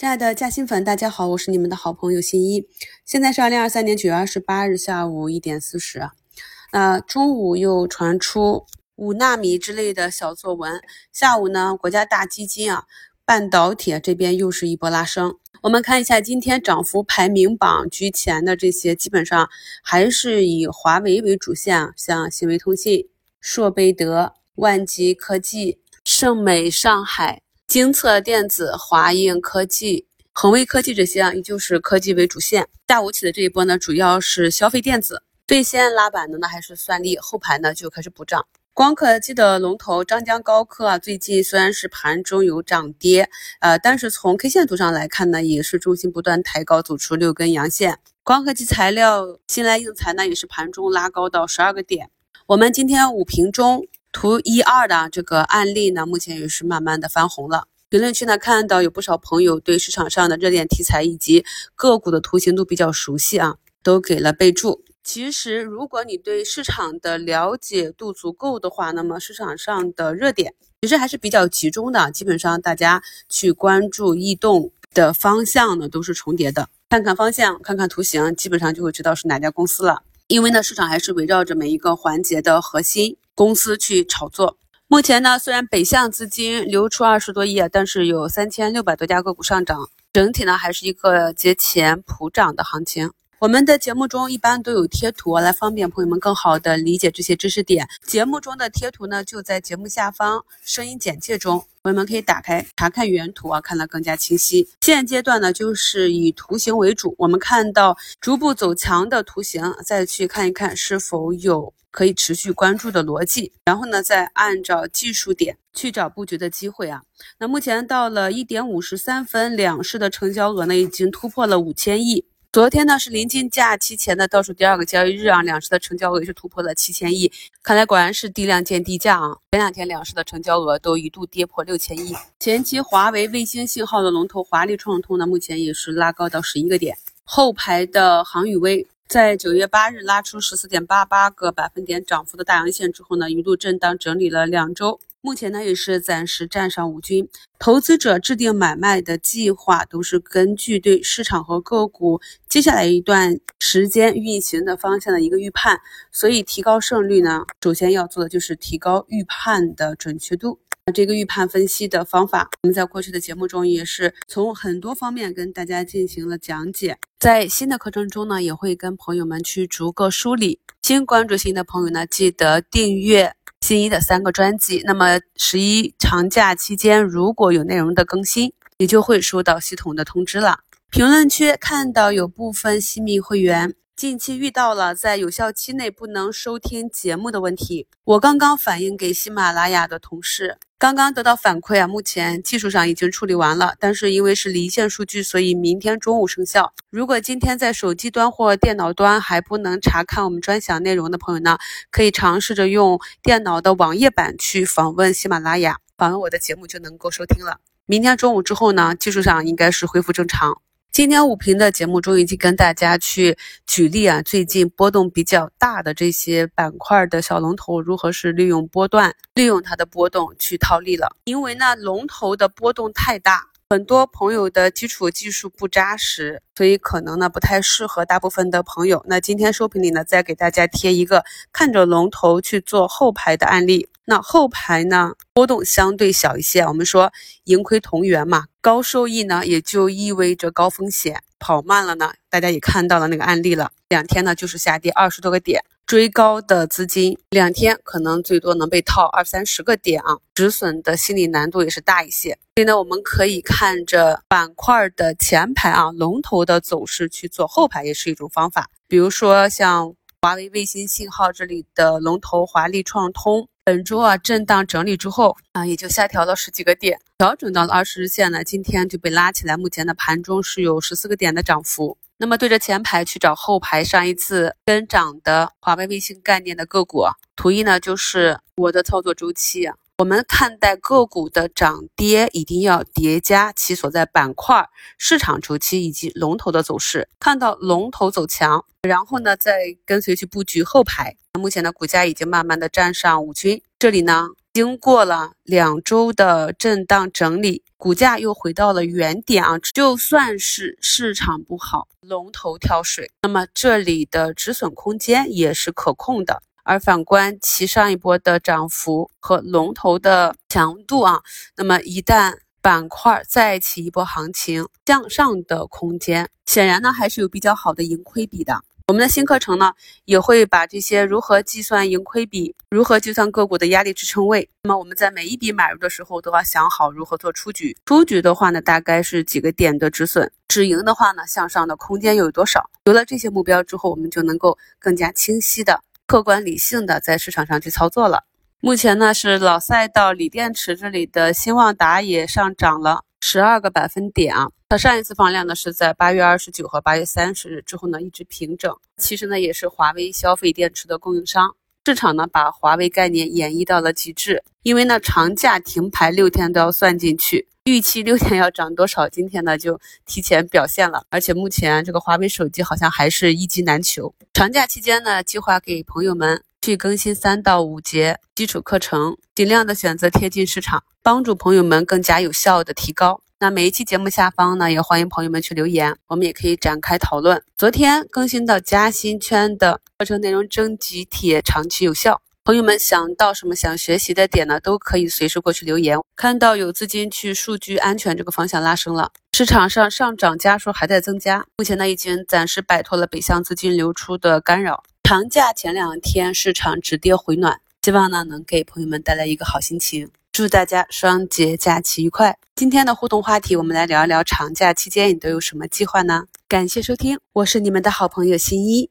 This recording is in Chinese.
亲爱的嘉兴粉，大家好，我是你们的好朋友新一。现在是二零二三年九月二十八日下午一点四十。那中午又传出五纳米之类的小作文，下午呢，国家大基金啊，半导体这边又是一波拉升。我们看一下今天涨幅排名榜居前的这些，基本上还是以华为为主线，像新维通信、硕贝德、万集科技、盛美上海。精测电子、华映科技、恒威科技这些啊，依旧是科技为主线。下午起的这一波呢，主要是消费电子。最先拉板的呢还是算力，后排呢就开始补涨。光刻机的龙头张江高科啊，最近虽然是盘中有涨跌，呃，但是从 K 线图上来看呢，也是重心不断抬高，走出六根阳线。光刻机材料新来硬材呢，也是盘中拉高到十二个点。我们今天午评中。图一二的这个案例呢，目前也是慢慢的翻红了。评论区呢，看到有不少朋友对市场上的热点题材以及个股的图形都比较熟悉啊，都给了备注。其实，如果你对市场的了解度足够的话，那么市场上的热点其实还是比较集中的。基本上大家去关注异动的方向呢，都是重叠的。看看方向，看看图形，基本上就会知道是哪家公司了。因为呢，市场还是围绕着每一个环节的核心。公司去炒作。目前呢，虽然北向资金流出二十多亿，但是有三千六百多家个股上涨，整体呢还是一个节前普涨的行情。我们的节目中一般都有贴图，来方便朋友们更好的理解这些知识点。节目中的贴图呢，就在节目下方声音简介中，朋友们可以打开查看原图啊，看得更加清晰。现阶段呢，就是以图形为主，我们看到逐步走强的图形，再去看一看是否有。可以持续关注的逻辑，然后呢，再按照技术点去找布局的机会啊。那目前到了一点五十三分，两市的成交额呢已经突破了五千亿。昨天呢是临近假期前的倒数第二个交易日啊，两市的成交额也是突破了七千亿。看来果然是低量见低价啊。前两天两市的成交额都一度跌破六千亿。前期华为卫星信号的龙头华丽创通呢，目前也是拉高到十一个点。后排的航宇微。在九月八日拉出十四点八八个百分点涨幅的大阳线之后呢，一路震荡整理了两周，目前呢也是暂时站上五均。投资者制定买卖的计划都是根据对市场和个股接下来一段时间运行的方向的一个预判，所以提高胜率呢，首先要做的就是提高预判的准确度。这个预判分析的方法，我们在过去的节目中也是从很多方面跟大家进行了讲解。在新的课程中呢，也会跟朋友们去逐个梳理。新关注新的朋友呢，记得订阅新一的三个专辑。那么十一长假期间，如果有内容的更新，你就会收到系统的通知了。评论区看到有部分新密会员。近期遇到了在有效期内不能收听节目的问题，我刚刚反映给喜马拉雅的同事，刚刚得到反馈啊，目前技术上已经处理完了，但是因为是离线数据，所以明天中午生效。如果今天在手机端或电脑端还不能查看我们专享内容的朋友呢，可以尝试着用电脑的网页版去访问喜马拉雅，访问我的节目就能够收听了。明天中午之后呢，技术上应该是恢复正常。今天五评的节目中，已经跟大家去举例啊，最近波动比较大的这些板块的小龙头，如何是利用波段，利用它的波动去套利了。因为呢，龙头的波动太大，很多朋友的基础技术不扎实，所以可能呢不太适合大部分的朋友。那今天收评里呢，再给大家贴一个看着龙头去做后排的案例。那后排呢，波动相对小一些。我们说盈亏同源嘛，高收益呢也就意味着高风险。跑慢了呢，大家也看到了那个案例了，两天呢就是下跌二十多个点，追高的资金两天可能最多能被套二三十个点啊，止损的心理难度也是大一些。所以呢，我们可以看着板块的前排啊，龙头的走势去做后排也是一种方法。比如说像华为卫星信号这里的龙头华丽创通。本周啊，震荡整理之后啊，也就下调了十几个点，调整到了二十日线呢。今天就被拉起来，目前的盘中是有十四个点的涨幅。那么对着前排去找后排上一次跟涨的华为卫星概念的个股，图一呢就是我的操作周期。我们看待个股的涨跌，一定要叠加其所在板块、市场周期以及龙头的走势。看到龙头走强，然后呢，再跟随去布局后排。目前的股价已经慢慢的站上五均，这里呢，经过了两周的震荡整理，股价又回到了原点啊。就算是市场不好，龙头跳水，那么这里的止损空间也是可控的。而反观其上一波的涨幅和龙头的强度啊，那么一旦板块再起一波行情向上的空间，显然呢还是有比较好的盈亏比的。我们的新课程呢也会把这些如何计算盈亏比，如何计算个股的压力支撑位。那么我们在每一笔买入的时候都要想好如何做出局。出局的话呢，大概是几个点的止损；止盈的话呢，向上的空间又有多少？有了这些目标之后，我们就能够更加清晰的。客观理性的在市场上去操作了。目前呢是老赛道锂电池这里的新旺达也上涨了十二个百分点啊。它上一次放量呢是在八月二十九和八月三十日之后呢一直平整。其实呢也是华为消费电池的供应商，市场呢把华为概念演绎到了极致。因为呢长假停牌六天都要算进去。预期六天要涨多少？今天呢就提前表现了，而且目前这个华为手机好像还是一机难求。长假期间呢，计划给朋友们去更新三到五节基础课程，尽量的选择贴近市场，帮助朋友们更加有效的提高。那每一期节目下方呢，也欢迎朋友们去留言，我们也可以展开讨论。昨天更新到嘉兴圈的课程内容征集帖，长期有效。朋友们想到什么想学习的点呢，都可以随时过去留言。看到有资金去数据安全这个方向拉升了，市场上上涨家数还在增加。目前呢，已经暂时摆脱了北向资金流出的干扰。长假前两天市场止跌回暖，希望呢能给朋友们带来一个好心情。祝大家双节假期愉快！今天的互动话题，我们来聊一聊长假期间你都有什么计划呢？感谢收听，我是你们的好朋友新一。